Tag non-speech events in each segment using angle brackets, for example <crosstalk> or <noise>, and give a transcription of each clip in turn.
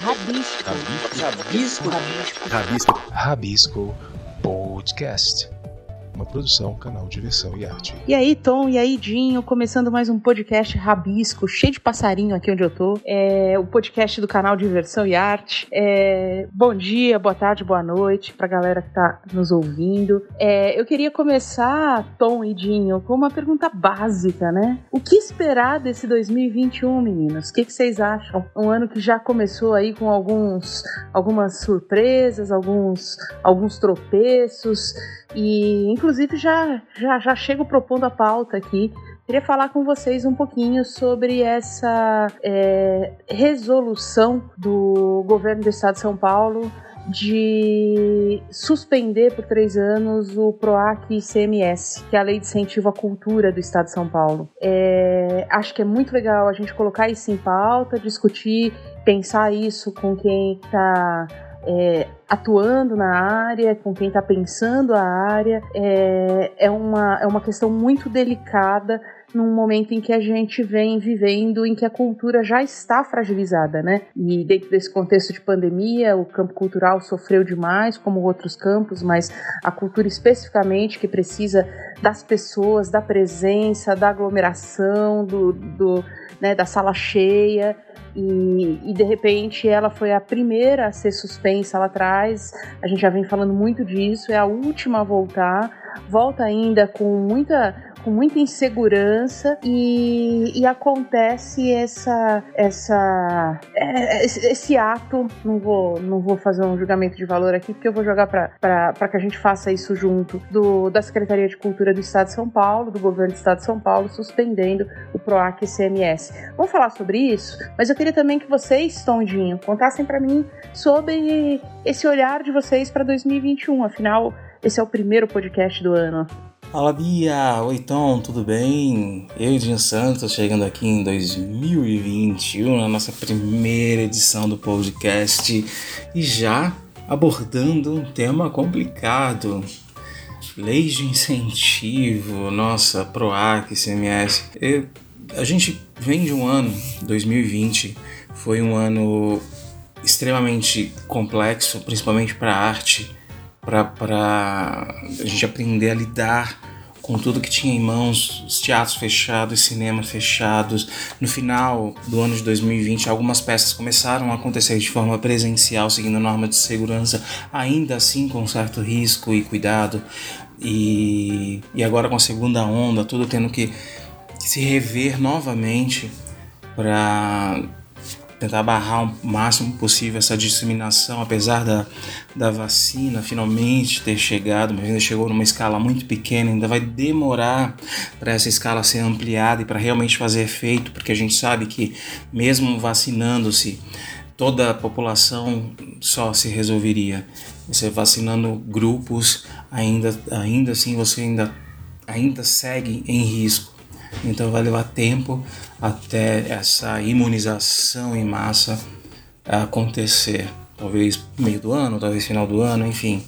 Rabisco. Rabisco. Rabisco. Rabisco. Rabisco Podcast uma produção, canal Diversão e Arte. E aí, Tom, e aí, Dinho, começando mais um podcast rabisco, cheio de passarinho aqui onde eu tô. É o podcast do canal Diversão e Arte. É, bom dia, boa tarde, boa noite pra galera que tá nos ouvindo. É, eu queria começar, Tom e Dinho, com uma pergunta básica, né? O que esperar desse 2021, meninos? O que, que vocês acham? Um ano que já começou aí com alguns, algumas surpresas, alguns, alguns tropeços e, inclusive, já, já, já chego propondo a pauta aqui. Queria falar com vocês um pouquinho sobre essa é, resolução do governo do estado de São Paulo de suspender por três anos o PROAC ICMS, que é a Lei de Incentivo à Cultura do Estado de São Paulo. É, acho que é muito legal a gente colocar isso em pauta, discutir, pensar isso com quem está é, atuando na área, com quem está pensando a área, é, é, uma, é uma questão muito delicada num momento em que a gente vem vivendo, em que a cultura já está fragilizada, né? E dentro desse contexto de pandemia, o campo cultural sofreu demais, como outros campos, mas a cultura especificamente que precisa das pessoas, da presença, da aglomeração, do, do né, da sala cheia. E, de repente ela foi a primeira a ser suspensa lá atrás. A gente já vem falando muito disso, é a última a voltar. Volta ainda com muita com muita insegurança e, e acontece essa essa é, esse, esse, ato. Não vou não vou fazer um julgamento de valor aqui porque eu vou jogar para que a gente faça isso junto do da Secretaria de Cultura do Estado de São Paulo do governo do Estado de São Paulo suspendendo o Proac CMS vamos falar sobre isso mas eu queria também que vocês Tondinho contassem para mim sobre esse olhar de vocês para 2021 afinal esse é o primeiro podcast do ano. Fala Bia, oi Tom, tudo bem? Eu e Dinho Santos chegando aqui em 2021, na nossa primeira edição do podcast. E já abordando um tema complicado. Leis de incentivo, nossa, PROAC, CMS. Eu, a gente vem de um ano, 2020, foi um ano extremamente complexo, principalmente para a arte para a gente aprender a lidar com tudo que tinha em mãos, os teatros fechados, cinemas fechados. No final do ano de 2020, algumas peças começaram a acontecer de forma presencial, seguindo normas de segurança, ainda assim com certo risco e cuidado. E, e agora com a segunda onda, tudo tendo que se rever novamente para tentar barrar o máximo possível essa disseminação, apesar da, da vacina finalmente ter chegado, mas ainda chegou numa escala muito pequena, ainda vai demorar para essa escala ser ampliada e para realmente fazer efeito, porque a gente sabe que mesmo vacinando-se, toda a população só se resolveria. Você vacinando grupos, ainda, ainda assim você ainda, ainda segue em risco. Então vai levar tempo até essa imunização em massa acontecer. Talvez meio do ano, talvez final do ano, enfim.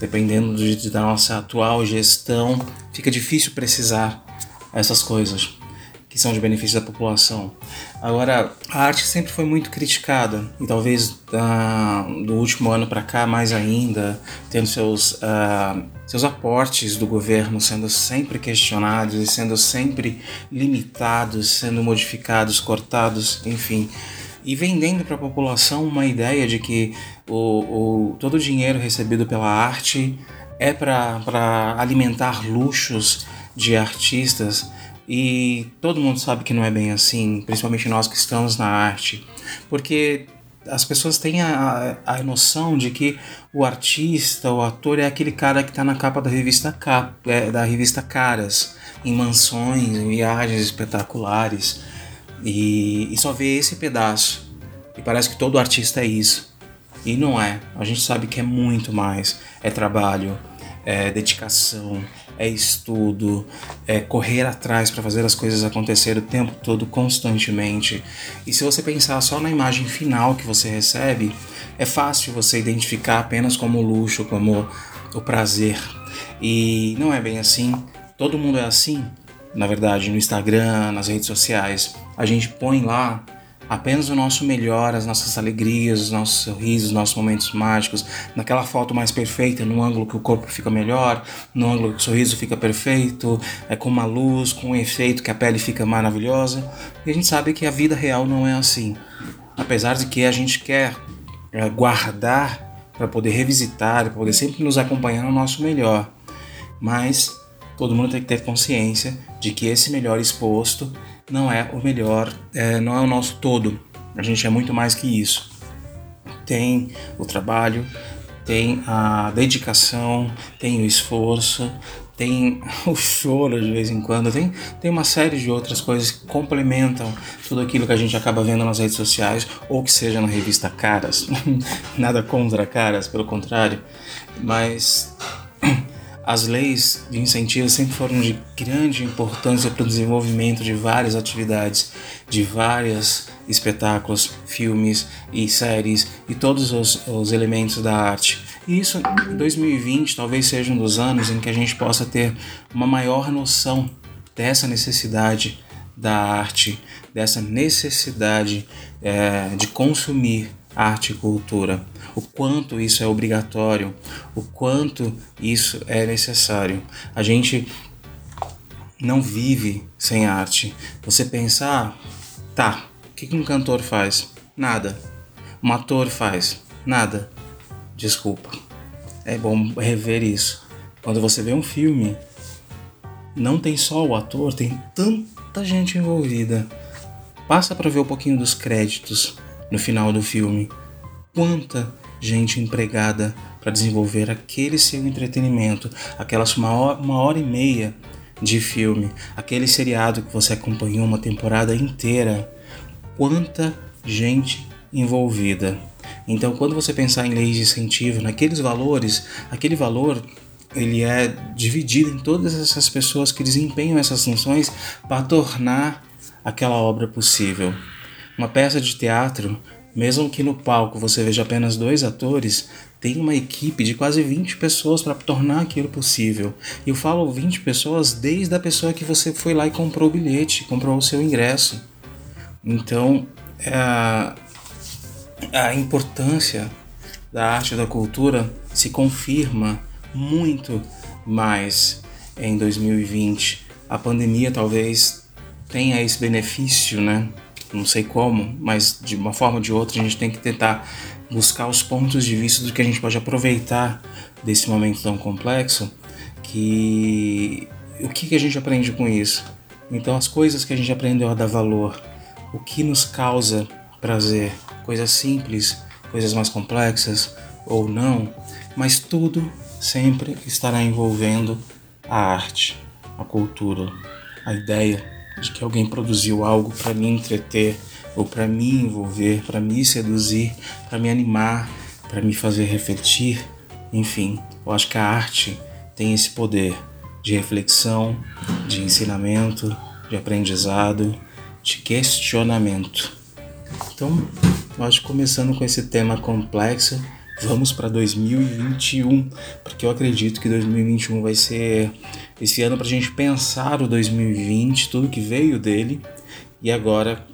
Dependendo de, da nossa atual gestão, fica difícil precisar essas coisas que são de benefício da população. Agora, a arte sempre foi muito criticada e talvez ah, do último ano para cá mais ainda, tendo seus uh, seus aportes do governo sendo sempre questionados e sendo sempre limitados, sendo modificados, cortados, enfim e vendendo para a população uma ideia de que o, o, todo o dinheiro recebido pela arte é para alimentar luxos de artistas e todo mundo sabe que não é bem assim, principalmente nós que estamos na arte, porque as pessoas têm a, a noção de que o artista, o ator é aquele cara que está na capa da revista Cap, é, da revista Caras, em mansões, em viagens espetaculares, e, e só vê esse pedaço. E parece que todo artista é isso. E não é. A gente sabe que é muito mais. É trabalho, é dedicação, é estudo, é correr atrás para fazer as coisas acontecer o tempo todo, constantemente. E se você pensar só na imagem final que você recebe, é fácil você identificar apenas como luxo, como o prazer. E não é bem assim. Todo mundo é assim, na verdade, no Instagram, nas redes sociais. A gente põe lá apenas o nosso melhor, as nossas alegrias, os nossos sorrisos, os nossos momentos mágicos, naquela foto mais perfeita, no ângulo que o corpo fica melhor, no ângulo que o sorriso fica perfeito, é com uma luz, com um efeito que a pele fica maravilhosa. E a gente sabe que a vida real não é assim. Apesar de que a gente quer é, guardar para poder revisitar, para poder sempre nos acompanhar no nosso melhor. Mas todo mundo tem que ter consciência de que esse melhor exposto não é o melhor, é, não é o nosso todo. A gente é muito mais que isso. Tem o trabalho, tem a dedicação, tem o esforço, tem <laughs> o choro de vez em quando, tem, tem uma série de outras coisas que complementam tudo aquilo que a gente acaba vendo nas redes sociais ou que seja na revista Caras. <laughs> Nada contra Caras, pelo contrário, mas as leis de incentivo sempre foram de grande importância para o desenvolvimento de várias atividades, de vários espetáculos, filmes e séries e todos os, os elementos da arte. E isso, 2020, talvez seja um dos anos em que a gente possa ter uma maior noção dessa necessidade da arte, dessa necessidade é, de consumir arte e cultura, o quanto isso é obrigatório, o quanto isso é necessário. A gente não vive sem arte. Você pensar, ah, tá, o que um cantor faz? Nada. Um ator faz? Nada. Desculpa. É bom rever isso. Quando você vê um filme, não tem só o ator, tem tanta gente envolvida. Passa para ver um pouquinho dos créditos no final do filme. Quanta gente empregada para desenvolver aquele seu entretenimento, aquelas uma hora, uma hora e meia de filme, aquele seriado que você acompanhou uma temporada inteira. Quanta gente envolvida. Então, quando você pensar em leis de incentivo, naqueles valores, aquele valor ele é dividido em todas essas pessoas que desempenham essas funções para tornar aquela obra possível. Uma peça de teatro mesmo que no palco você veja apenas dois atores, tem uma equipe de quase 20 pessoas para tornar aquilo possível. E eu falo 20 pessoas desde a pessoa que você foi lá e comprou o bilhete, comprou o seu ingresso. Então, é a, a importância da arte e da cultura se confirma muito mais em 2020. A pandemia talvez tenha esse benefício, né? Não sei como, mas de uma forma ou de outra a gente tem que tentar buscar os pontos de vista do que a gente pode aproveitar desse momento tão complexo, que o que, que a gente aprende com isso? Então as coisas que a gente aprendeu a dar valor, o que nos causa prazer, coisas simples, coisas mais complexas ou não, mas tudo sempre estará envolvendo a arte, a cultura, a ideia de que alguém produziu algo para me entreter ou para me envolver, para me seduzir, para me animar, para me fazer refletir. Enfim, eu acho que a arte tem esse poder de reflexão, de ensinamento, de aprendizado, de questionamento. Então, eu acho começando com esse tema complexo, vamos para 2021, porque eu acredito que 2021 vai ser esse ano para a gente pensar o 2020, tudo que veio dele, e agora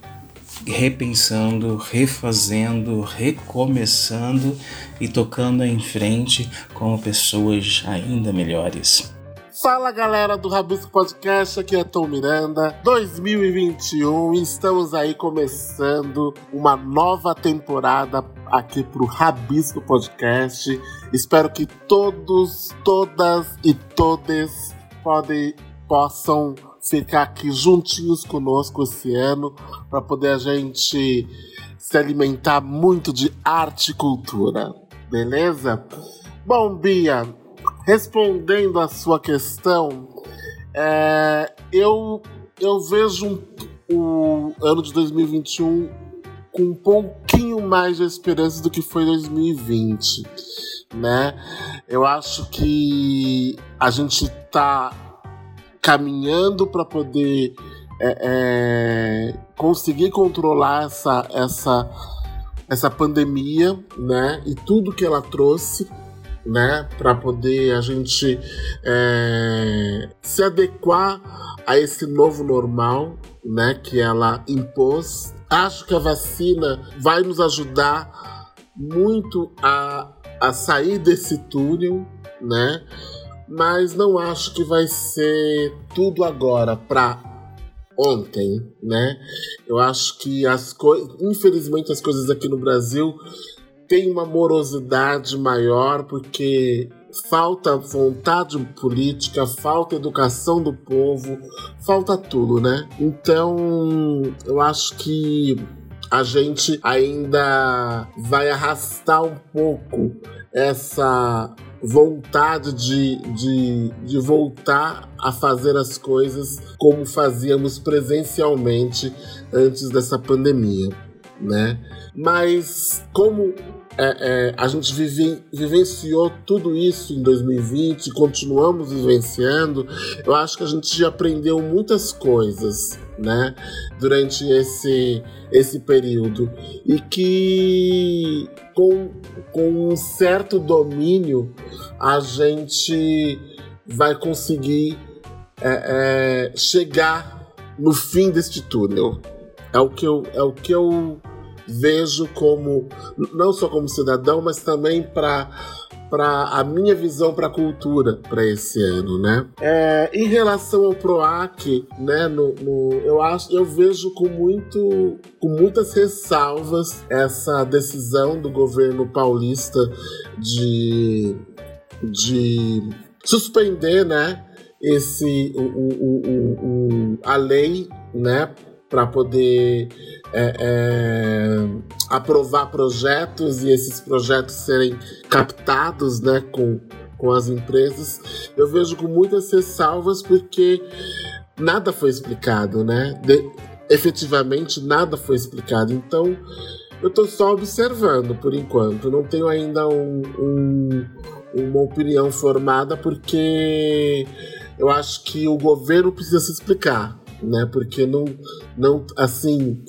repensando, refazendo, recomeçando e tocando em frente como pessoas ainda melhores. Fala galera do Rabisco Podcast, aqui é Tom Miranda. 2021, estamos aí começando uma nova temporada aqui pro Rabisco Podcast. Espero que todos, todas e todes podem, possam ficar aqui juntinhos conosco esse ano para poder a gente se alimentar muito de arte e cultura, beleza? Bom, Bia, respondendo a sua questão, é, eu, eu vejo o ano de 2021 com um pouquinho mais de esperança do que foi 2020, né? Eu acho que a gente tá caminhando para poder é, é, conseguir controlar essa, essa, essa pandemia, né? E tudo que ela trouxe né, para poder a gente é, se adequar a esse novo normal, né, que ela impôs Acho que a vacina vai nos ajudar muito a, a sair desse túnel, né? Mas não acho que vai ser tudo agora para ontem, né? Eu acho que as coisas, infelizmente, as coisas aqui no Brasil têm uma morosidade maior porque falta vontade política, falta educação do povo, falta tudo, né? Então, eu acho que a gente ainda vai arrastar um pouco essa vontade de, de, de voltar a fazer as coisas como fazíamos presencialmente antes dessa pandemia, né? Mas como é, é, a gente vive, vivenciou tudo isso em 2020, continuamos vivenciando. Eu acho que a gente aprendeu muitas coisas, né, durante esse, esse período e que com, com um certo domínio a gente vai conseguir é, é chegar no fim deste túnel. É o que eu, é o que eu vejo como, não só como cidadão, mas também para para a minha visão para a cultura para esse ano, né? É, em relação ao Proac, né? No, no, eu acho, eu vejo com muito, com muitas ressalvas essa decisão do governo paulista de, de suspender, né? Esse o, o, o, a lei, né? Para poder é, é, aprovar projetos e esses projetos serem captados né, com, com as empresas, eu vejo com muitas ressalvas porque nada foi explicado, né? De, efetivamente nada foi explicado. Então eu estou só observando por enquanto, não tenho ainda um, um, uma opinião formada porque eu acho que o governo precisa se explicar, né? Porque não, não assim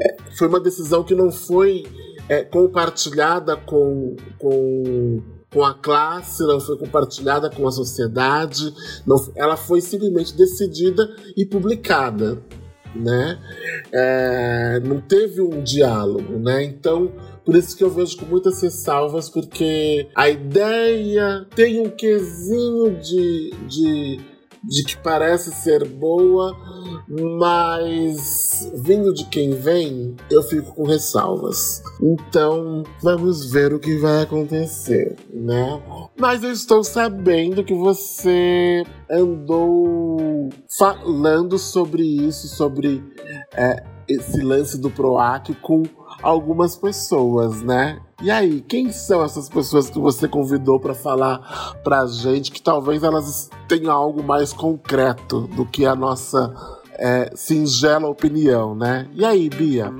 é, foi uma decisão que não foi é, compartilhada com, com, com a classe, não foi compartilhada com a sociedade, não, ela foi simplesmente decidida e publicada. Né? É, não teve um diálogo, né? Então, por isso que eu vejo com muitas ressalvas, porque a ideia tem um quesinho de, de de que parece ser boa, mas vindo de quem vem, eu fico com ressalvas. Então, vamos ver o que vai acontecer, né? Mas eu estou sabendo que você andou falando sobre isso, sobre é, esse lance do PROAC com algumas pessoas, né? E aí, quem são essas pessoas que você convidou para falar pra gente que talvez elas tenham algo mais concreto do que a nossa é, singela opinião, né? E aí, Bia?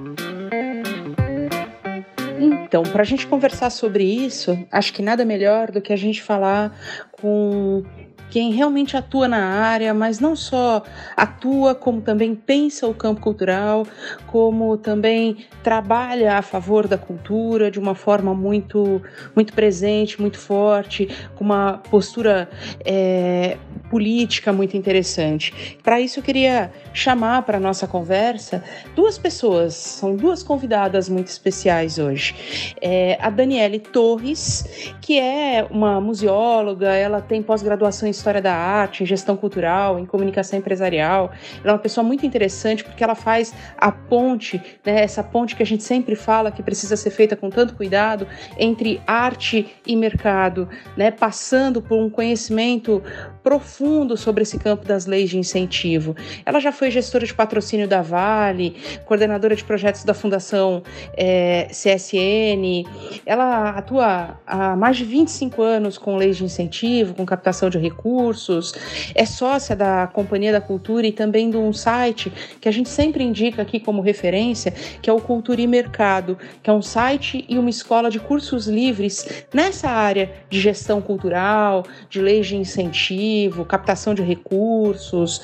Então, para a gente conversar sobre isso, acho que nada melhor do que a gente falar com quem realmente atua na área, mas não só atua, como também pensa o campo cultural, como também trabalha a favor da cultura de uma forma muito, muito presente, muito forte, com uma postura é, política muito interessante. Para isso, eu queria chamar para nossa conversa duas pessoas, são duas convidadas muito especiais hoje. É a Daniele Torres, que é uma museóloga, ela tem pós-graduação em História da Arte, em Gestão Cultural, em Comunicação Empresarial. Ela é uma pessoa muito interessante porque ela faz a ponte, né, essa ponte que a gente sempre fala que precisa ser feita com tanto cuidado entre arte e mercado, né, passando por um conhecimento profundo sobre esse campo das leis de incentivo. Ela já foi gestora de patrocínio da Vale, coordenadora de projetos da Fundação é, CSN. Ela atua há mais de 25 anos com leis de incentivo, com captação de recursos. É sócia da Companhia da Cultura e também de um site que a gente sempre indica aqui como referência, que é o Cultura e Mercado, que é um site e uma escola de cursos livres nessa área de gestão cultural, de leis de incentivo captação de recursos.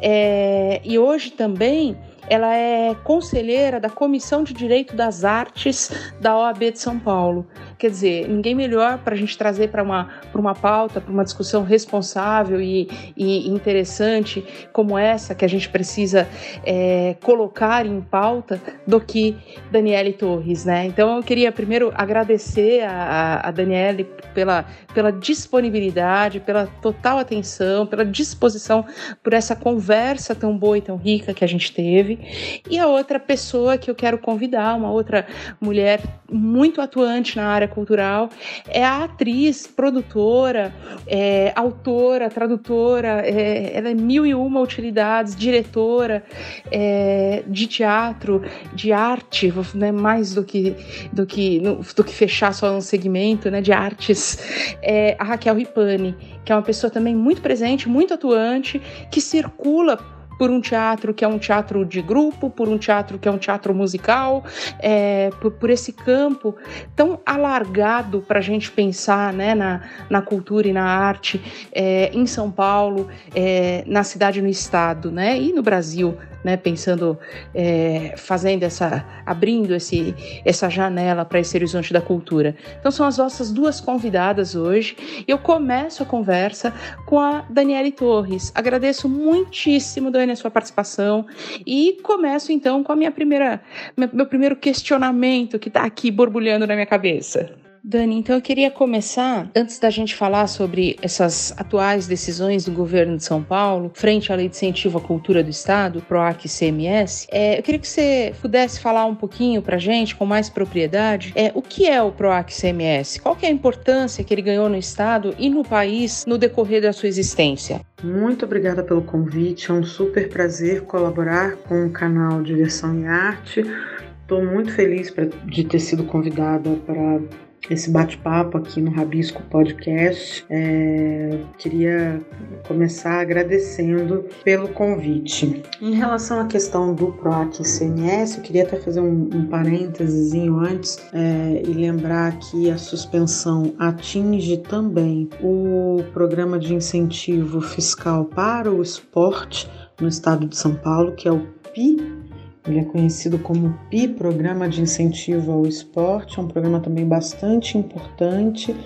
É, e hoje também ela é conselheira da Comissão de Direito das Artes da OAB de São Paulo. Quer dizer, ninguém melhor para a gente trazer para uma, uma pauta, para uma discussão responsável e, e, interessante como essa que a gente precisa é, colocar em pauta do que Daniele Torres, né? Então eu queria primeiro agradecer a, a Daniele pela, pela disponibilidade, pela total atenção, pela disposição por essa conversa tão boa e tão rica que a gente teve. E a outra pessoa que eu quero convidar, uma outra mulher muito atuante na área cultural, é a atriz, produtora, é, autora, tradutora, é, ela é mil e uma utilidades, diretora é, de teatro, de arte, né, mais do que, do, que, do que fechar só um segmento né, de artes, é a Raquel Ripani, que é uma pessoa também muito presente, muito atuante, que circula por um teatro que é um teatro de grupo, por um teatro que é um teatro musical, é, por, por, esse campo tão alargado para a gente pensar né, na, na cultura e na arte é, em São Paulo, é, na cidade e no estado, né, e no Brasil né, pensando, é, fazendo essa, abrindo esse, essa janela para esse horizonte da cultura. Então são as nossas duas convidadas hoje. Eu começo a conversa com a Daniele Torres. Agradeço muitíssimo, Dani, a sua participação e começo então com a minha primeira, meu primeiro questionamento que está aqui borbulhando na minha cabeça. Dani, então eu queria começar, antes da gente falar sobre essas atuais decisões do governo de São Paulo, frente à Lei de Incentivo à Cultura do Estado, PROAC CMS, é, eu queria que você pudesse falar um pouquinho para gente, com mais propriedade, é, o que é o PROAC CMS? Qual é a importância que ele ganhou no Estado e no país no decorrer da sua existência? Muito obrigada pelo convite, é um super prazer colaborar com o canal Diversão e Arte. Estou muito feliz pra, de ter sido convidada para esse bate-papo aqui no Rabisco Podcast. É, queria começar agradecendo pelo convite. Em relação à questão do PROAC CMS, eu queria até fazer um, um parênteses antes é, e lembrar que a suspensão atinge também o programa de incentivo fiscal para o esporte no estado de São Paulo, que é o PI ele é conhecido como PI, Programa de Incentivo ao Esporte, é um programa também bastante importante.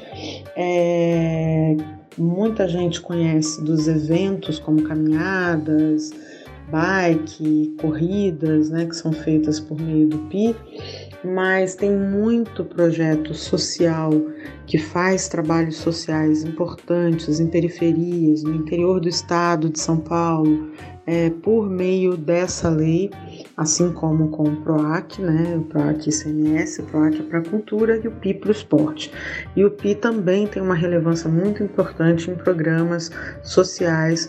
É, muita gente conhece dos eventos como caminhadas, bike, corridas, né, que são feitas por meio do PI, mas tem muito projeto social que faz trabalhos sociais importantes em periferias, no interior do estado de São Paulo, é, por meio dessa lei, assim como com o PROAC, né, o PROAC ICMS, o PROAC é para a cultura e o PI para o esporte. E o PI também tem uma relevância muito importante em programas sociais,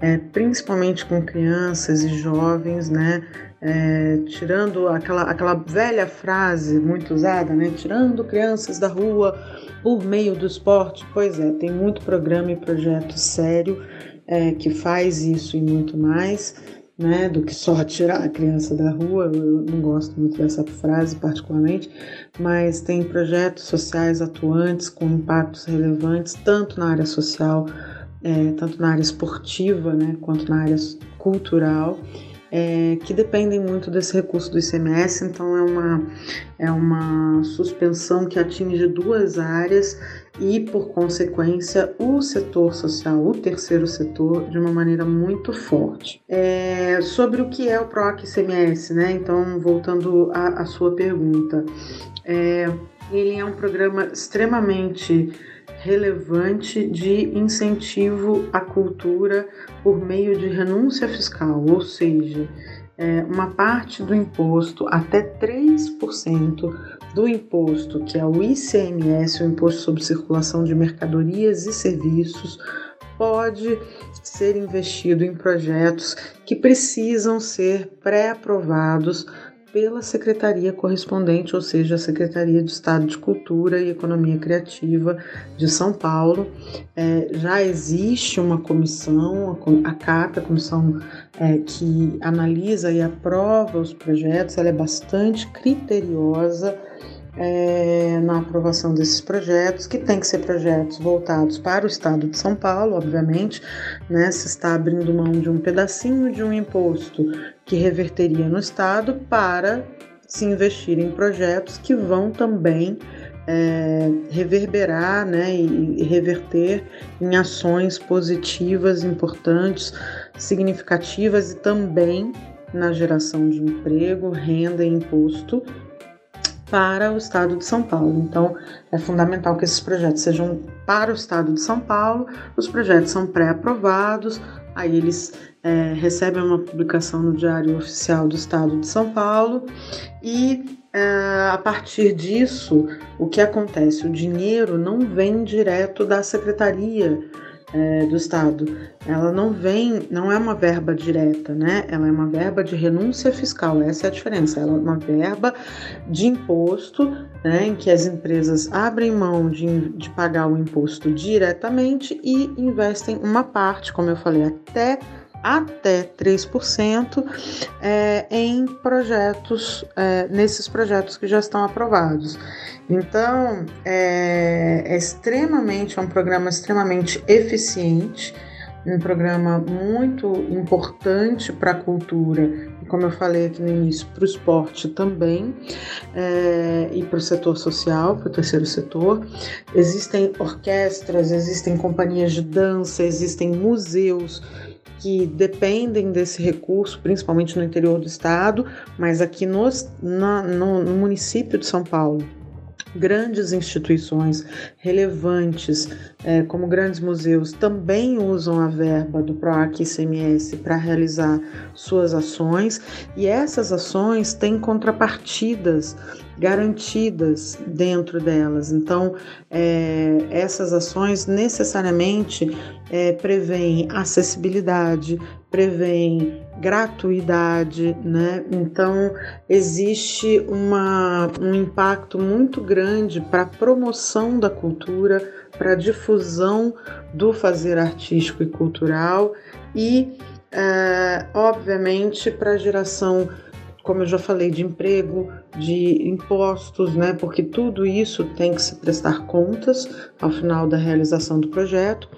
é, principalmente com crianças e jovens, né, é, tirando aquela, aquela velha frase muito usada, né, tirando crianças da rua por meio do esporte. Pois é, tem muito programa e projeto sério é, que faz isso e muito mais, né, do que só <laughs> tirar a criança da rua. Eu não gosto muito dessa frase particularmente, mas tem projetos sociais atuantes com impactos relevantes tanto na área social, é, tanto na área esportiva, né, quanto na área cultural é, que dependem muito desse recurso do ICMS, então é uma, é uma suspensão que atinge duas áreas e, por consequência, o setor social, o terceiro setor, de uma maneira muito forte. É, sobre o que é o PROAC ICMS, né? Então, voltando à, à sua pergunta, é, ele é um programa extremamente relevante de incentivo à cultura por meio de renúncia fiscal, ou seja, é, uma parte do imposto, até 3% do imposto, que é o ICMS, o Imposto sobre Circulação de Mercadorias e Serviços, pode ser investido em projetos que precisam ser pré-aprovados pela secretaria correspondente, ou seja, a Secretaria de Estado de Cultura e Economia Criativa de São Paulo. É, já existe uma comissão, a CAP, a comissão é, que analisa e aprova os projetos, ela é bastante criteriosa é, na aprovação desses projetos, que tem que ser projetos voltados para o estado de São Paulo, obviamente, né? Se está abrindo mão de um pedacinho de um imposto que reverteria no estado para se investir em projetos que vão também é, reverberar né, e, e reverter em ações positivas, importantes, significativas e também na geração de emprego, renda e imposto para o estado de São Paulo. Então, é fundamental que esses projetos sejam para o estado de São Paulo. Os projetos são pré-aprovados, aí eles é, recebem uma publicação no Diário Oficial do Estado de São Paulo e é, a partir disso, o que acontece? O dinheiro não vem direto da secretaria é, do Estado. Ela não vem, não é uma verba direta, né? Ela é uma verba de renúncia fiscal. Essa é a diferença. Ela é uma verba de imposto, né? Em que as empresas abrem mão de, de pagar o imposto diretamente e investem uma parte, como eu falei, até até 3% é, em projetos, é, nesses projetos que já estão aprovados. Então, é, é extremamente, é um programa extremamente eficiente, um programa muito importante para a cultura, como eu falei aqui no início, para o esporte também, é, e para o setor social, para o terceiro setor. Existem orquestras, existem companhias de dança, existem museus que dependem desse recurso, principalmente no interior do estado, mas aqui nos, na, no, no município de São Paulo grandes instituições relevantes, é, como grandes museus, também usam a verba do PROAC ICMS para realizar suas ações e essas ações têm contrapartidas garantidas dentro delas. Então, é, essas ações necessariamente é, prevêem acessibilidade, prevêem gratuidade, né? Então, existe uma, um impacto muito grande para a promoção da cultura, para a difusão do fazer artístico e cultural e, é, obviamente, para a geração como eu já falei, de emprego, de impostos, né? Porque tudo isso tem que se prestar contas ao final da realização do projeto.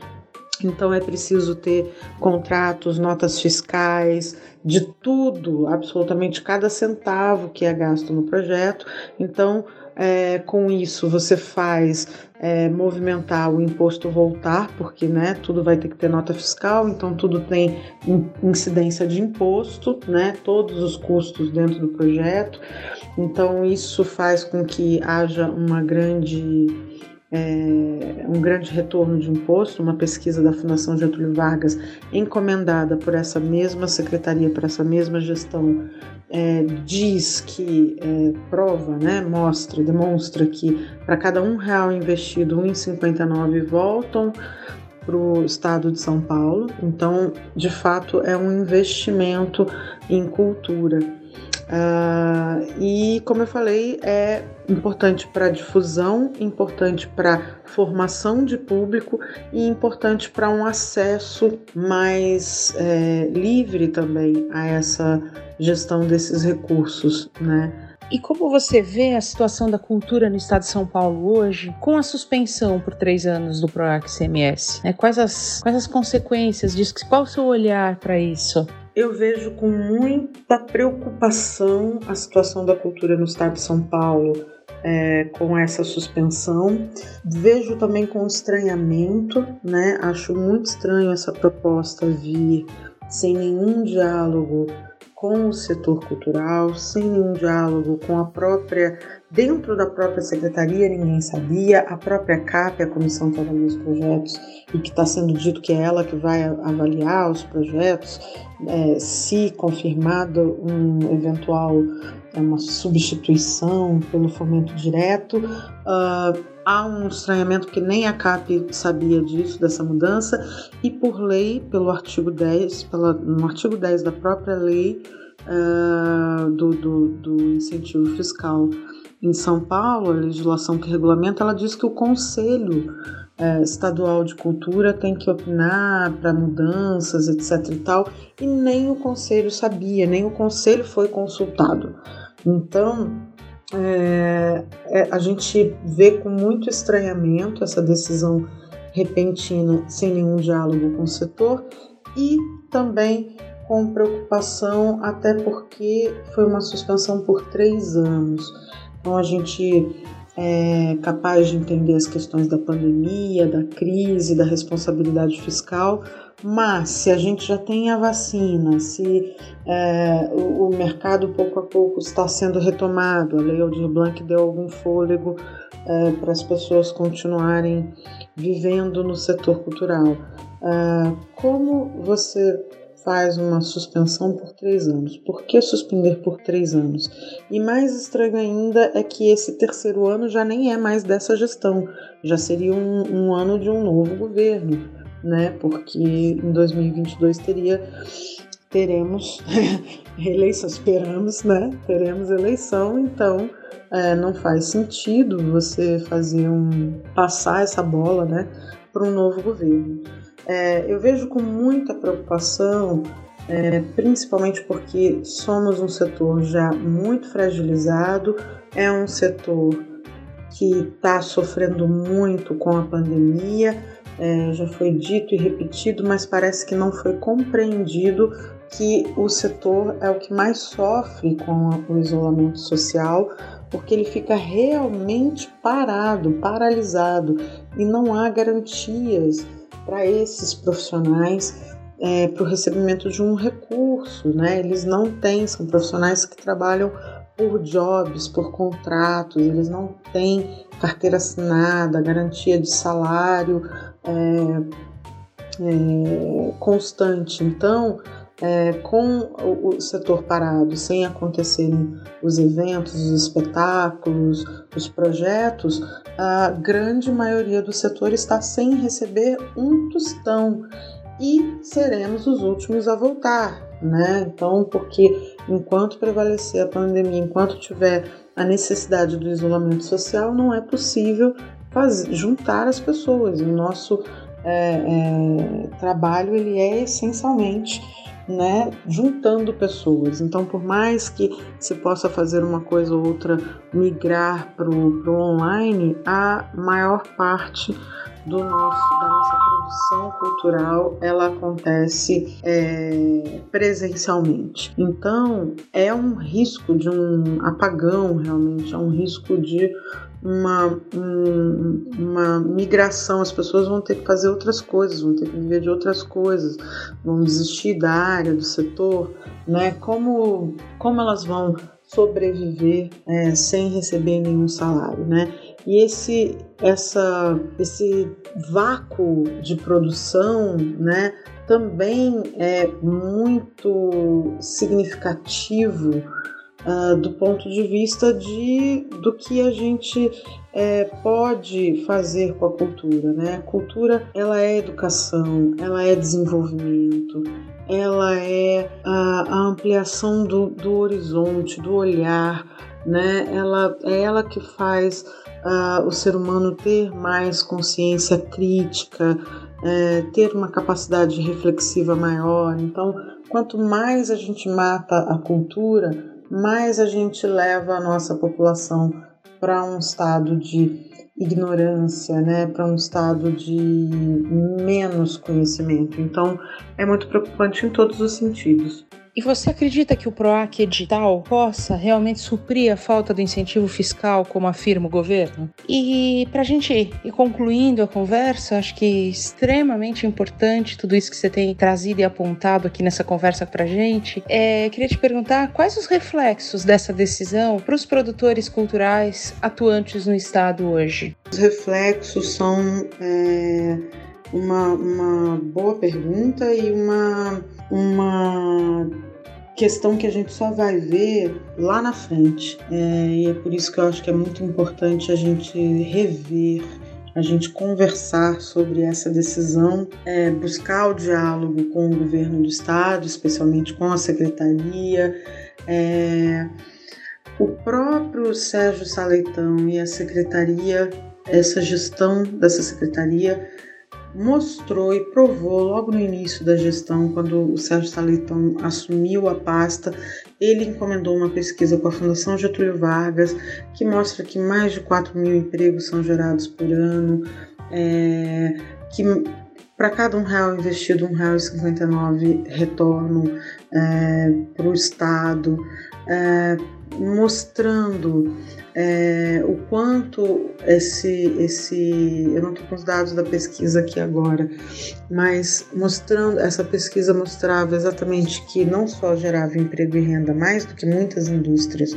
Então é preciso ter contratos, notas fiscais, de tudo, absolutamente cada centavo que é gasto no projeto. Então, é, com isso, você faz é, movimentar o imposto voltar, porque né, tudo vai ter que ter nota fiscal, então tudo tem incidência de imposto, né, todos os custos dentro do projeto. Então isso faz com que haja uma grande é, um grande retorno de imposto, uma pesquisa da Fundação Getúlio Vargas, encomendada por essa mesma secretaria, por essa mesma gestão, é, diz que é, prova, né, mostra, demonstra que para cada um real investido, 1,59 voltam para o estado de São Paulo. Então, de fato, é um investimento em cultura. Uh, e, como eu falei, é importante para difusão, importante para formação de público e importante para um acesso mais é, livre também a essa gestão desses recursos, né? E como você vê a situação da cultura no estado de São Paulo hoje, com a suspensão por três anos do PROAC CMS? Né? Quais, as, quais as consequências disso? Qual o seu olhar para isso? Eu vejo com muita preocupação a situação da cultura no estado de São Paulo é, com essa suspensão. Vejo também com estranhamento, né? Acho muito estranho essa proposta vir sem nenhum diálogo com o setor cultural, sem nenhum diálogo com a própria, dentro da própria secretaria, ninguém sabia, a própria CAP, a comissão que avalia os projetos, e que está sendo dito que é ela que vai avaliar os projetos, é, se confirmado um eventual é, uma substituição pelo fomento direto, uh, há um estranhamento que nem a CAP sabia disso, dessa mudança, e por lei, pelo artigo 10, pela, no artigo 10 da própria lei uh, do, do, do incentivo fiscal em São Paulo, a legislação que regulamenta, ela diz que o Conselho uh, Estadual de Cultura tem que opinar para mudanças, etc e tal, e nem o Conselho sabia, nem o Conselho foi consultado. Então, é, é, a gente vê com muito estranhamento essa decisão repentina, sem nenhum diálogo com o setor, e também com preocupação, até porque foi uma suspensão por três anos. Então a gente é capaz de entender as questões da pandemia, da crise, da responsabilidade fiscal, mas se a gente já tem a vacina, se é, o, o, mercado pouco a pouco está sendo retomado, a Lei Aldir Blanc deu algum fôlego é, para as pessoas continuarem vivendo no setor cultural. É, como você faz uma suspensão por três anos. Por que suspender por três anos? E mais estranho ainda é que esse terceiro ano já nem é mais dessa gestão, já seria um, um ano de um novo governo, né? Porque em 2022 teria teremos <laughs> eleição, esperamos, né? Teremos eleição, então é, não faz sentido você fazer um passar essa bola, né, para um novo governo. É, eu vejo com muita preocupação, é, principalmente porque somos um setor já muito fragilizado, é um setor que está sofrendo muito com a pandemia, é, já foi dito e repetido, mas parece que não foi compreendido que o setor é o que mais sofre com o isolamento social, porque ele fica realmente parado, paralisado e não há garantias para esses profissionais é, para o recebimento de um recurso, né? Eles não têm, são profissionais que trabalham por jobs, por contratos, eles não têm carteira assinada, garantia de salário é, é, constante. Então, é, com o, setor parado, sem acontecerem os eventos, os espetáculos, os projetos, a grande maioria do setor está sem receber um tostão e seremos os últimos a voltar, né? Então, porque enquanto prevalecer a pandemia, enquanto tiver a necessidade do isolamento social, não é possível fazer, juntar as pessoas. O nosso é, é, trabalho ele é essencialmente né, juntando pessoas. Então, por mais que se possa fazer uma coisa ou outra migrar para o online, a maior parte do nosso, da nossa produção cultural ela acontece é, presencialmente. Então é um risco de um apagão realmente, é um risco de uma, um, uma migração, as pessoas vão ter que fazer outras coisas, vão ter que viver de outras coisas, vão desistir da área, do setor, né? Como, como elas vão sobreviver é, sem receber nenhum salário, né? E esse, essa, esse vácuo de produção, né, também é muito significativo uh, do ponto de vista de, do que a gente é, pode fazer com a cultura, né? A cultura ela é educação, ela é desenvolvimento, ela é a, a ampliação do, do horizonte, do olhar, né? Ela é ela que faz uh, o ser humano ter mais consciência crítica, é, ter uma capacidade reflexiva maior. Então, quanto mais a gente mata a cultura, mais a gente leva a nossa população para um estado de ignorância, né, para um estado de menos conhecimento. Então, é muito preocupante em todos os sentidos. E você acredita que o PROAC edital possa realmente suprir a falta do incentivo fiscal, como afirma o governo? E para a gente ir concluindo a conversa, acho que é extremamente importante tudo isso que você tem trazido e apontado aqui nessa conversa para a gente. É, queria te perguntar quais os reflexos dessa decisão para os produtores culturais atuantes no estado hoje? Os reflexos são é, uma, uma boa pergunta e uma, uma questão que a gente só vai ver lá na frente. É, e é por isso que eu acho que é muito importante a gente rever a gente conversar sobre essa decisão, é, buscar o diálogo com o governo do estado, especialmente com a secretaria. É, o próprio Sérgio Saleitão e a secretaria, essa gestão dessa secretaria, mostrou e provou logo no início da gestão, quando o Sérgio Saleitão assumiu a pasta, ele encomendou uma pesquisa com a Fundação Getúlio Vargas que mostra que mais de 4 mil empregos são gerados por ano, é, que para cada um real investido, um real e 59 retornam é, para o Estado, é, mostrando é, o quanto esse, esse. Eu não estou com os dados da pesquisa aqui agora, mas mostrando, essa pesquisa mostrava exatamente que não só gerava emprego e renda, mais do que muitas indústrias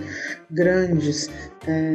grandes é,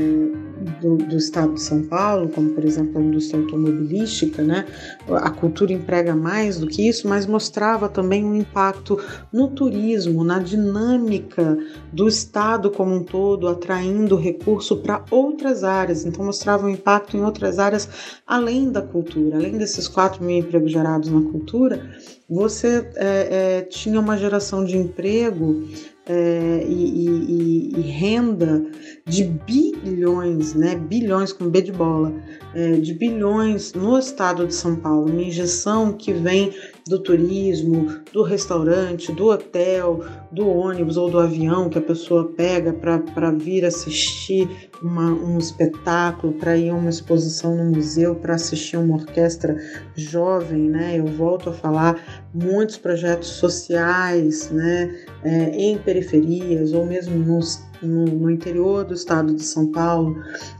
do, do, estado de São Paulo, como por exemplo a indústria automobilística, né? A cultura emprega mais do que isso, mas mostrava também um impacto no turismo, na dinâmica do estado como um todo, atraindo recurso para outras áreas. Então mostrava um impacto em outras áreas além da cultura, além desses 4 mil empregos gerados na cultura, você é, é, tinha uma geração de emprego é, e, e, e, renda de bilhões, né, bilhões com B de bola, é, de bilhões no estado de São Paulo, uma injeção que vem do turismo, do restaurante, do hotel, do ônibus ou do avião que a pessoa pega para vir assistir uma, um espetáculo, para ir a uma exposição no museu, para assistir uma orquestra jovem, né? Eu volto a falar muitos projetos sociais, né? É, em periferias ou mesmo nos, no, no, interior do estado de São Paulo,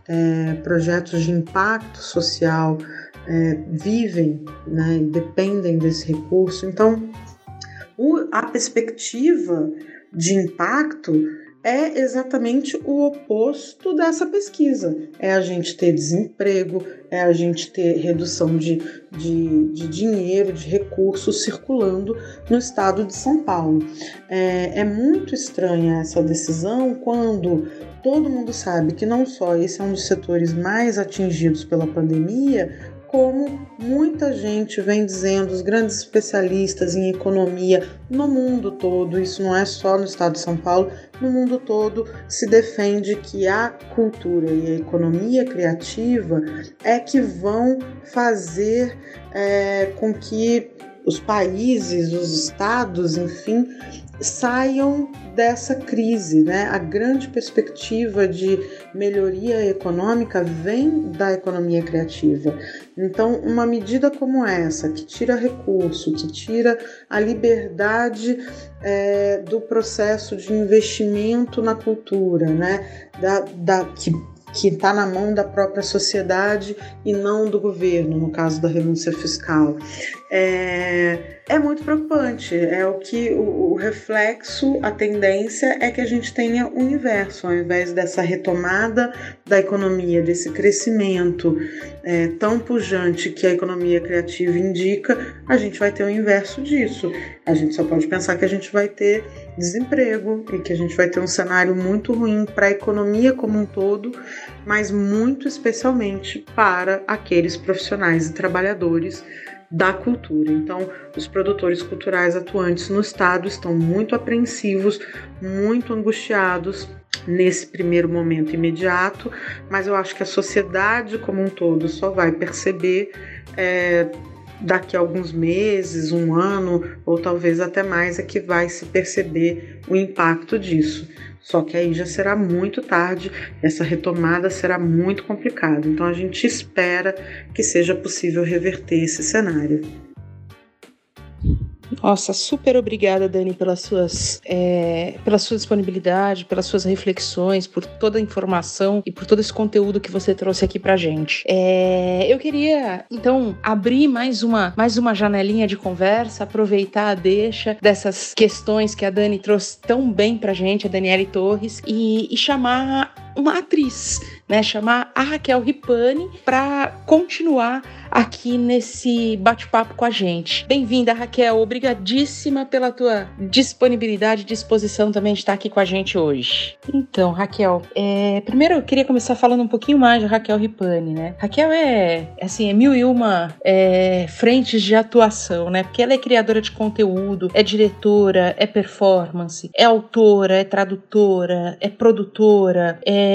é, projetos de impacto social é, vivem, né? Dependem desse recurso. Então, o, a perspectiva de impacto é exatamente o oposto dessa pesquisa. É a gente ter desemprego, é a gente ter redução de, de, de dinheiro, de recursos circulando no estado de São Paulo. É, é muito estranha essa decisão quando todo mundo sabe que não só esse é um dos setores mais atingidos pela pandemia, como muita gente vem dizendo, os grandes especialistas em economia no mundo todo, isso não é só no estado de São Paulo, no mundo todo se defende que a cultura e a economia criativa é que vão fazer é, com que os países, os estados, enfim, saiam dessa crise, né? A grande perspectiva de melhoria econômica vem da economia criativa. Então, uma medida como essa, que tira recurso, que tira a liberdade é, do processo de investimento na cultura, né? Da, da, que que está na mão da própria sociedade e não do governo, no caso da renúncia fiscal. É, é muito preocupante. É o que o, o, reflexo, a tendência é que a gente tenha o inverso, ao invés dessa retomada da economia, desse crescimento é, tão pujante que a economia criativa indica, a gente vai ter o inverso disso. A gente só pode pensar que a gente vai ter desemprego e que a gente vai ter um cenário muito ruim para a economia como um todo, mas muito especialmente para aqueles profissionais e trabalhadores da cultura. Então, os produtores culturais atuantes no estado estão muito apreensivos, muito angustiados nesse primeiro momento imediato, mas eu acho que a sociedade como um todo só vai perceber é, daqui a alguns meses, um ano ou talvez até mais é que vai se perceber o impacto disso. Só que aí já será muito tarde, essa retomada será muito complicada. Então a gente espera que seja possível reverter esse cenário. Nossa, super obrigada, Dani, pelas suas, é, pela sua disponibilidade, pelas suas reflexões, por toda a informação e por todo esse conteúdo que você trouxe aqui pra gente. É, eu queria, então, abrir mais uma, mais uma janelinha de conversa, aproveitar a deixa dessas questões que a Dani trouxe tão bem pra gente, a Daniele Torres, e, e chamar uma atriz, né? Chamar a Raquel Ripani para continuar aqui nesse bate-papo com a gente. Bem-vinda, Raquel. Obrigadíssima pela tua disponibilidade e disposição também de estar aqui com a gente hoje. Então, Raquel, é, primeiro eu queria começar falando um pouquinho mais de Raquel Ripani, né? Raquel é, assim, é mil e uma é, frentes de atuação, né? Porque ela é criadora de conteúdo, é diretora, é performance, é autora, é tradutora, é produtora, é,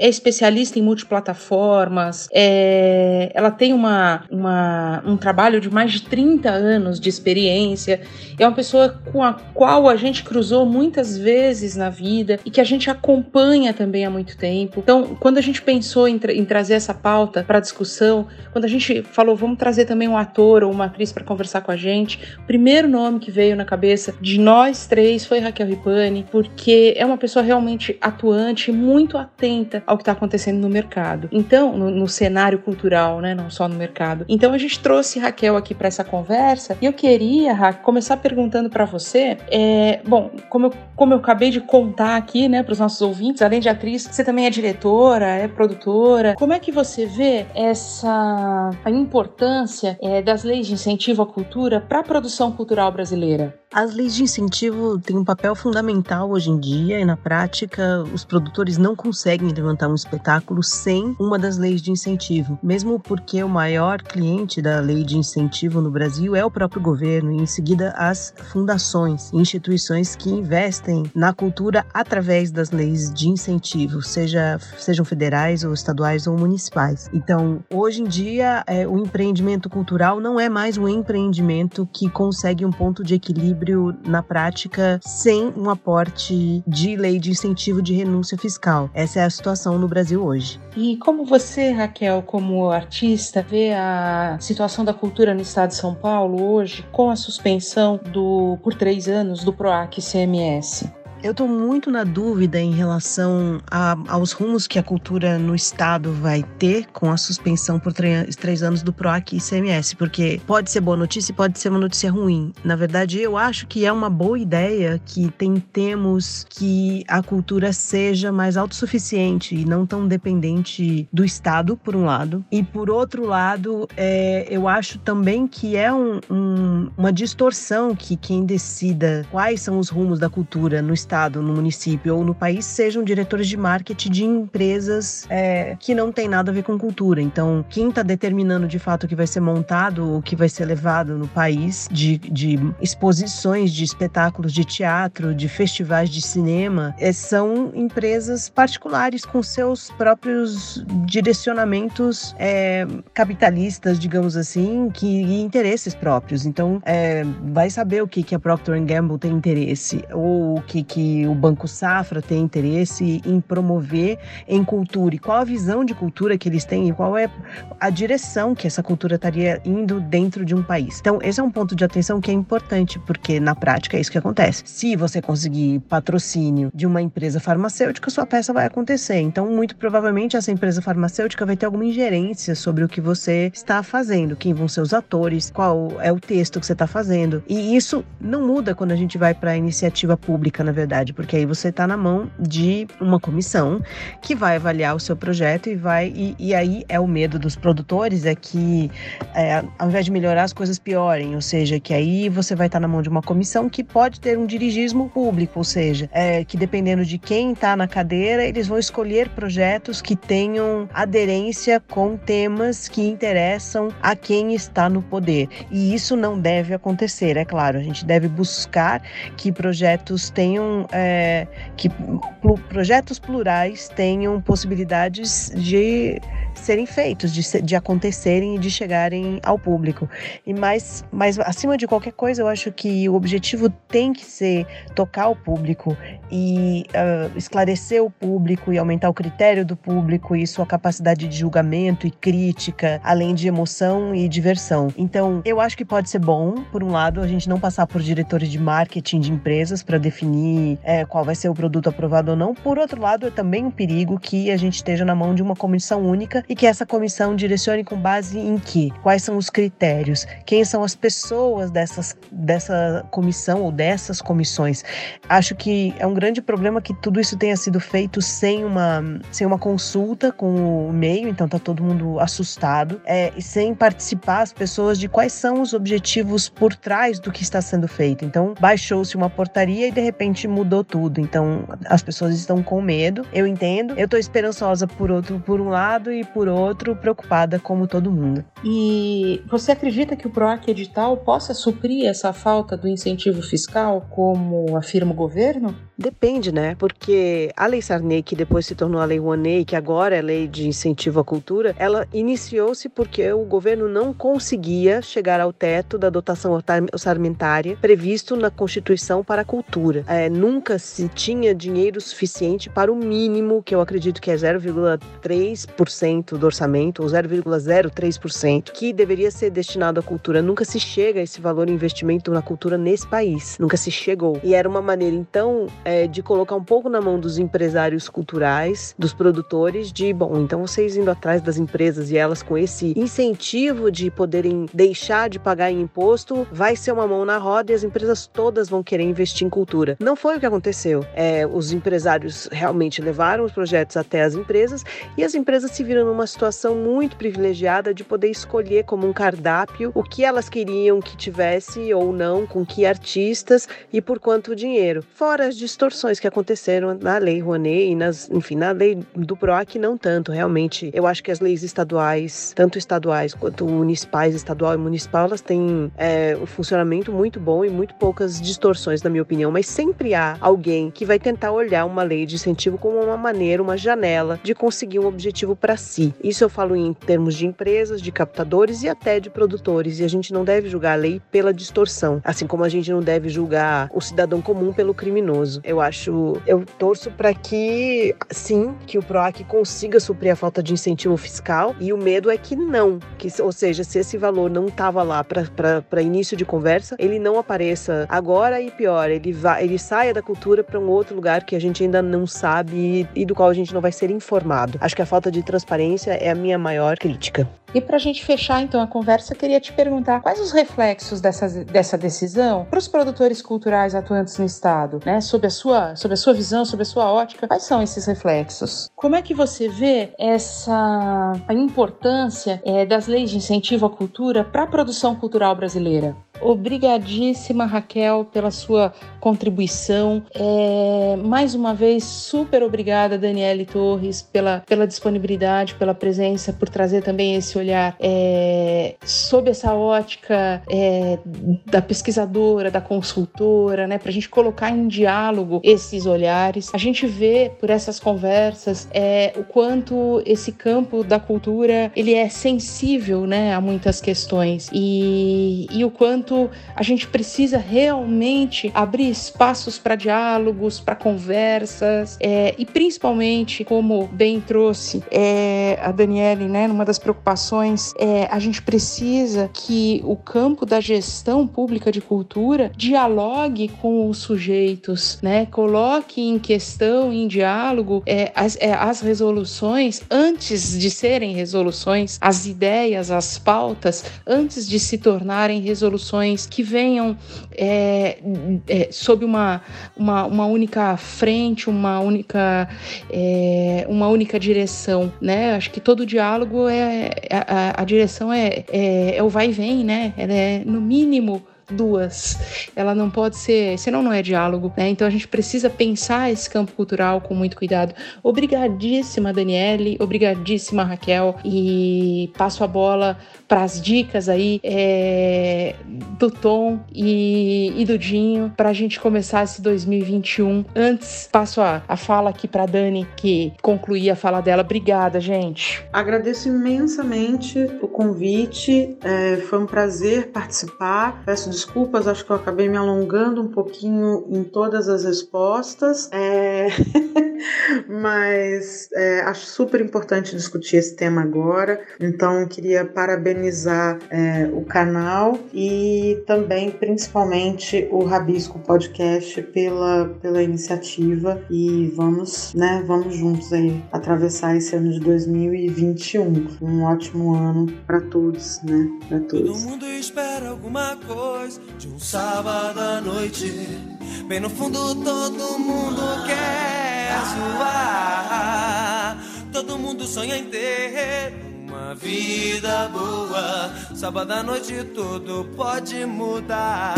é especialista em multiplataformas, é, ela tem uma uma, um trabalho de mais de 30 anos de experiência, é uma pessoa com a qual a gente cruzou muitas vezes na vida e que a gente acompanha também há muito tempo. Então, quando a gente pensou em, tra em trazer essa pauta para discussão, quando a gente falou, vamos trazer também um ator ou uma atriz para conversar com a gente, o primeiro nome que veio na cabeça de nós três foi Raquel Ripani, porque é uma pessoa realmente atuante, muito atuante atenta ao que está acontecendo no mercado. Então, no, no, cenário cultural, né, não só no mercado. Então, a gente trouxe Raquel aqui para essa conversa e eu queria, Raquel, começar perguntando para você, é, bom, como eu, como eu acabei de contar aqui, né, para os nossos ouvintes, além de atriz, você também é diretora, é produtora. Como é que você vê essa a importância é, das leis de incentivo à cultura para a produção cultural brasileira? As leis de incentivo têm um papel fundamental hoje em dia e na prática os produtores não conseguem levantar um espetáculo sem uma das leis de incentivo, mesmo porque o maior cliente da lei de incentivo no Brasil é o próprio governo e em seguida as fundações, instituições que investem na cultura através das leis de incentivo, seja sejam federais ou estaduais ou municipais. Então, hoje em dia, é, o empreendimento cultural não é mais um empreendimento que consegue um ponto de equilíbrio equilíbrio na prática sem um aporte de lei de incentivo de renúncia fiscal. Essa é a situação no Brasil hoje. E como você, Raquel, como artista, vê a situação da cultura no estado de São Paulo hoje com a suspensão do por três anos do PROAC CMS? Eu estou muito na dúvida em relação a, aos rumos que a cultura no Estado vai ter com a suspensão por três anos do PROAC e ICMS, porque pode ser boa notícia e pode ser uma notícia ruim. Na verdade, eu acho que é uma boa ideia que tentemos que a cultura seja mais autossuficiente e não tão dependente do Estado, por um lado. E por outro lado, é, eu acho também que é um, um, uma distorção que quem decida quais são os rumos da cultura no Estado estado, no município ou no país sejam diretores de marketing de empresas é, que não tem nada a ver com cultura. Então, quem está determinando de fato o que vai ser montado, o que vai ser levado no país, de, de exposições, de espetáculos de teatro, de festivais de cinema, é, são empresas particulares com seus próprios direcionamentos é, capitalistas, digamos assim, que, e interesses próprios. Então, é, vai saber o que, que a Procter Gamble tem interesse ou o que, que que o Banco Safra tem interesse em promover em cultura e qual a visão de cultura que eles têm e qual é a direção que essa cultura estaria indo dentro de um país. Então, esse é um ponto de atenção que é importante, porque na prática é isso que acontece. Se você conseguir patrocínio de uma empresa farmacêutica, sua peça vai acontecer. Então, muito provavelmente essa empresa farmacêutica vai ter alguma ingerência sobre o que você está fazendo, quem vão ser os atores, qual é o texto que você está fazendo. E isso não muda quando a gente vai para a iniciativa pública, na verdade verdade, porque aí você está na mão de uma comissão que vai avaliar o seu projeto e vai. E, e aí é o medo dos produtores é que é, ao invés de melhorar as coisas piorem, ou seja, que aí você vai estar tá na mão de uma comissão que pode ter um dirigismo público, ou seja, é, que dependendo de quem está na cadeira, eles vão escolher projetos que tenham aderência com temas que interessam a quem está no poder. E isso não deve acontecer, é claro. A gente deve buscar que projetos tenham é, que projetos plurais tenham possibilidades de serem feitos, de, de acontecerem e de chegarem ao público. E mais, mais acima de qualquer coisa, eu acho que o objetivo tem que ser tocar o público e uh, esclarecer o público e aumentar o critério do público e sua capacidade de julgamento e crítica, além de emoção e diversão. Então, eu acho que pode ser bom, por um lado, a gente não passar por diretores de marketing de empresas para definir é, qual vai ser o produto aprovado ou não. Por outro lado, é também um perigo que a gente esteja na mão de uma comissão única e que essa comissão direcione com base em que? Quais são os critérios? Quem são as pessoas dessas, dessa comissão ou dessas comissões? Acho que é um grande problema que tudo isso tenha sido feito sem uma, sem uma consulta com o meio, então tá todo mundo assustado, é, e sem participar as pessoas de quais são os objetivos por trás do que está sendo feito. Então, baixou-se uma portaria e de repente mudou tudo. Então, as pessoas estão com medo. Eu entendo. Eu tô esperançosa por outro, por um lado e por por outro, preocupada como todo mundo. E você acredita que o PROAC edital possa suprir essa falta do incentivo fiscal, como afirma o governo? Depende, né? Porque a Lei Sarney, que depois se tornou a Lei Rouanet, que agora é Lei de Incentivo à Cultura, ela iniciou-se porque o governo não conseguia chegar ao teto da dotação orçamentária previsto na Constituição para a cultura. É, nunca se tinha dinheiro suficiente para o mínimo, que eu acredito que é 0,3% do orçamento, ou 0,03%, que deveria ser destinado à cultura. Nunca se chega a esse valor em investimento na cultura nesse país. Nunca se chegou. E era uma maneira, então, é, de colocar um pouco na mão dos empresários culturais, dos produtores, de bom, então vocês indo atrás das empresas e elas com esse incentivo de poderem deixar de pagar em imposto, vai ser uma mão na roda e as empresas todas vão querer investir em cultura. Não foi o que aconteceu. É, os empresários realmente levaram os projetos até as empresas e as empresas se viram numa situação muito privilegiada de poder escolher como um cardápio o que elas queriam que tivesse ou não, com que artistas e por quanto dinheiro. Fora as distorções que aconteceram na lei Rouanet e nas, enfim, na lei do PROAC não tanto, realmente. Eu acho que as leis estaduais, tanto estaduais quanto municipais, estadual e municipal, elas têm é, um funcionamento muito bom e muito poucas distorções, na minha opinião, mas sempre há alguém que vai tentar olhar uma lei de incentivo como uma maneira, uma janela de conseguir um objetivo para si. Isso eu falo em termos de empresas, de captadores e até de produtores, e a gente não deve julgar a lei pela distorção, assim como a gente não deve julgar o cidadão comum pelo criminoso. Eu acho, eu torço para que sim, que o PROAC consiga suprir a falta de incentivo fiscal e o medo é que não, que ou seja, se esse valor não estava lá para início de conversa, ele não apareça agora e pior, ele vai, ele saia da cultura para um outro lugar que a gente ainda não sabe e, e do qual a gente não vai ser informado. Acho que a falta de transparência é a minha maior crítica. E para a gente fechar então a conversa, queria te perguntar quais os reflexos dessa, dessa decisão para os produtores culturais atuantes no Estado, né? Sob a, sua, sob a sua visão, sob a sua ótica, quais são esses reflexos? Como é que você vê essa a importância é, das leis de incentivo à cultura para a produção cultural brasileira? Obrigadíssima, Raquel, pela sua contribuição. É, mais uma vez, super obrigada, Daniele Torres, pela, pela disponibilidade, pela presença, por trazer também esse olhar é, sob essa ótica é, da pesquisadora, da consultora, né, para a gente colocar em diálogo esses olhares. A gente vê por essas conversas é, o quanto esse campo da cultura ele é sensível né, a muitas questões e, e o quanto quanto a gente precisa realmente abrir espaços para diálogos, para conversas é, e principalmente, como bem trouxe é, a Daniele, né, numa das preocupações, é, a gente precisa que o campo da gestão pública de cultura dialogue com os sujeitos, né, coloque em questão, em diálogo é, as, é, as resoluções antes de serem resoluções, as ideias, as pautas, antes de se tornarem resoluções que venham é, é, sob uma, uma, uma, única frente, uma única, é, uma única direção, né? Acho que todo diálogo é a, a direção é, é, é o vai e vem, né? Ela é no mínimo duas. Ela não pode ser, senão não é diálogo, né? Então a gente precisa pensar esse campo cultural com muito cuidado. Obrigadíssima, Daniele, obrigadíssima, Raquel, e passo a bola para as dicas aí é, do Tom e, e do Dinho para a gente começar esse 2021. Antes, passo a, a fala aqui para Dani, que concluir a fala dela. Obrigada, gente. Agradeço imensamente o convite, é, foi um prazer participar. Peço desculpas, acho que eu acabei me alongando um pouquinho em todas as respostas, é... <laughs> mas é, acho super importante discutir esse tema agora. Então, queria parabenizar é, o canal e também, principalmente, o Rabisco Podcast pela, pela iniciativa. E vamos, né, vamos juntos aí atravessar esse ano de 2021. Um ótimo ano para todos, né? Para todos. Todo mundo espera alguma coisa de um sábado à noite. Bem no fundo, todo mundo quer zoar. Todo mundo sonha em ter uma vida boa. Sábado à noite, tudo pode mudar.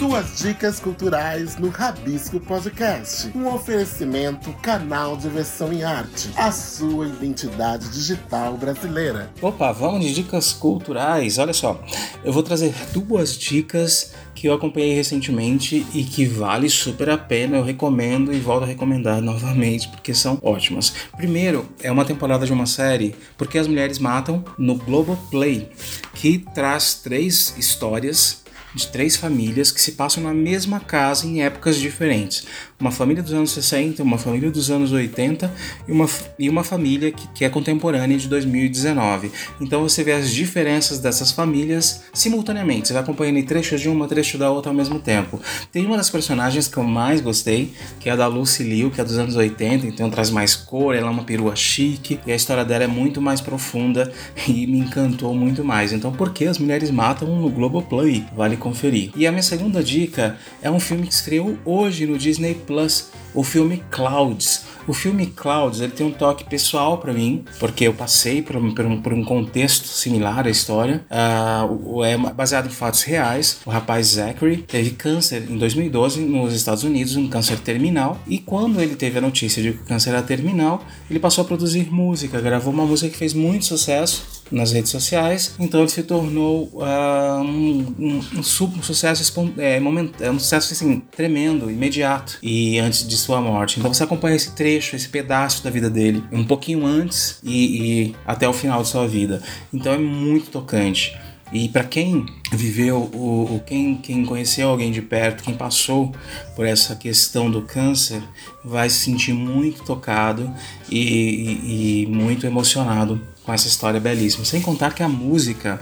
Suas dicas culturais no Rabisco Podcast. Um oferecimento canal de versão em arte. A sua identidade digital brasileira. Opa, vamos de dicas culturais. Olha só, eu vou trazer duas dicas que eu acompanhei recentemente e que vale super a pena. Eu recomendo e volto a recomendar novamente porque são ótimas. Primeiro, é uma temporada de uma série Porque as Mulheres Matam no Globoplay, que traz três histórias de três famílias que se passam na mesma casa em épocas diferentes. Uma família dos anos 60, uma família dos anos 80 e uma, e uma família que, que é contemporânea de 2019. Então você vê as diferenças dessas famílias simultaneamente. Você vai acompanhando trechos de uma, trecho da outra ao mesmo tempo. Tem uma das personagens que eu mais gostei, que é a da Lucy Liu, que é dos anos 80, então traz mais cor, ela é uma perua chique e a história dela é muito mais profunda e me encantou muito mais. Então, por que as mulheres matam no Globoplay? Vale conferir. E a minha segunda dica é um filme que estreou hoje no Disney Plus, o filme Clouds. O filme Clouds ele tem um toque pessoal para mim, porque eu passei por um, por por um contexto similar à história. Uh, é baseado em fatos reais. O rapaz Zachary teve câncer em 2012 nos Estados Unidos, um câncer terminal. E quando ele teve a notícia de que o câncer era terminal, ele passou a produzir música, gravou uma música que fez muito sucesso nas redes sociais, então ele se tornou uh, um, um, um, sucesso é, é um sucesso assim, tremendo, imediato e antes de sua morte. Então você acompanha esse trecho, esse pedaço da vida dele, um pouquinho antes e, e até o final de sua vida. Então é muito tocante. E para quem viveu, o, o, quem, quem conheceu alguém de perto, quem passou por essa questão do câncer, vai se sentir muito tocado e, e, e muito emocionado com essa história belíssima. Sem contar que a música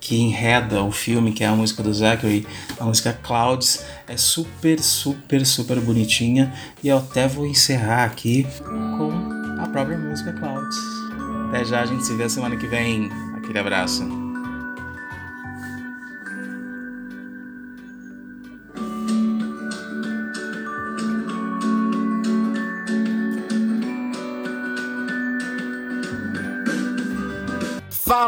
que enreda o filme, que é a música do Zachary, a música Clouds, é super, super, super bonitinha. E eu até vou encerrar aqui com a própria música Clouds. Até já, a gente se vê semana que vem. Aquele abraço.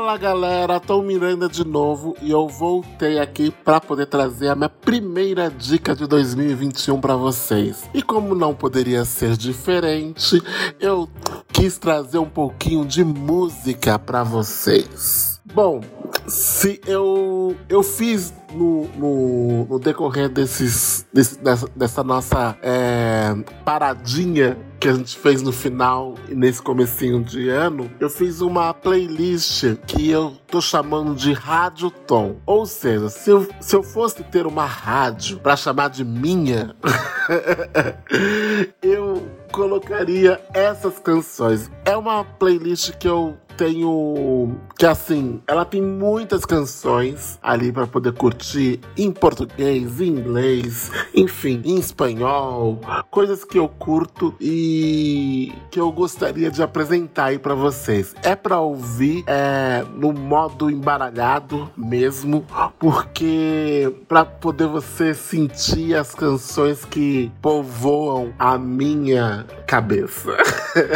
Fala galera, Tom Miranda de novo e eu voltei aqui para poder trazer a minha primeira dica de 2021 para vocês. E como não poderia ser diferente, eu quis trazer um pouquinho de música para vocês. Bom, se eu eu fiz no, no, no decorrer desses, desse, dessa, dessa nossa é, paradinha que a gente fez no final e nesse comecinho de ano, eu fiz uma playlist que eu tô chamando de Rádio Tom. Ou seja, se eu, se eu fosse ter uma rádio para chamar de minha, <laughs> eu colocaria essas canções. É uma playlist que eu tenho que assim, ela tem muitas canções ali para poder curtir em português, em inglês, <laughs> enfim, em espanhol, coisas que eu curto e que eu gostaria de apresentar aí para vocês. É para ouvir é, no modo embaralhado mesmo, porque para poder você sentir as canções que povoam a minha cabeça.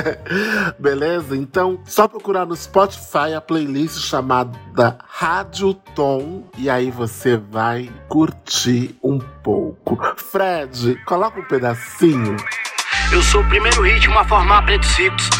<laughs> Beleza? Então, só procurar no Spotify a playlist chamada Rádio Tom e aí você vai curtir um pouco. Fred, coloca um pedacinho. Eu sou o primeiro ritmo a formar pretos.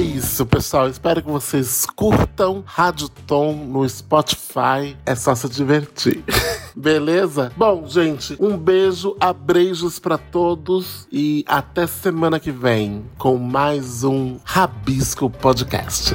Isso, pessoal. Espero que vocês curtam Rádio Tom no Spotify. É só se divertir. <laughs> Beleza? Bom, gente, um beijo, abreijos para todos e até semana que vem com mais um Rabisco Podcast.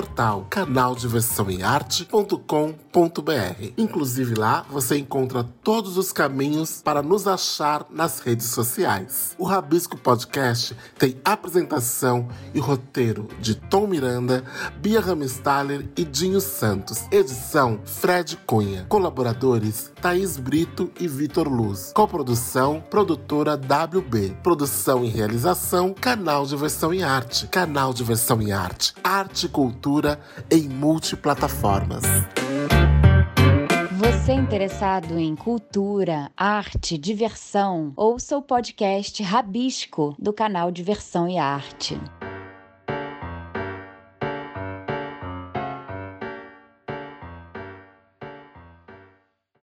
portal canaldiversãoearte.com.br. Inclusive lá você encontra todos os caminhos para nos achar nas redes sociais. O Rabisco Podcast tem apresentação e roteiro de Tom Miranda, Bia Ramstaller e Dinho Santos. Edição Fred Cunha. Colaboradores Thaís Brito e Vitor Luz. Coprodução Produtora WB. Produção e realização Canal Diversão e Arte. Canal Diversão e Arte. Arte e cultura em multiplataformas. Você interessado em cultura, arte, diversão, ouça o podcast Rabisco do canal Diversão e Arte.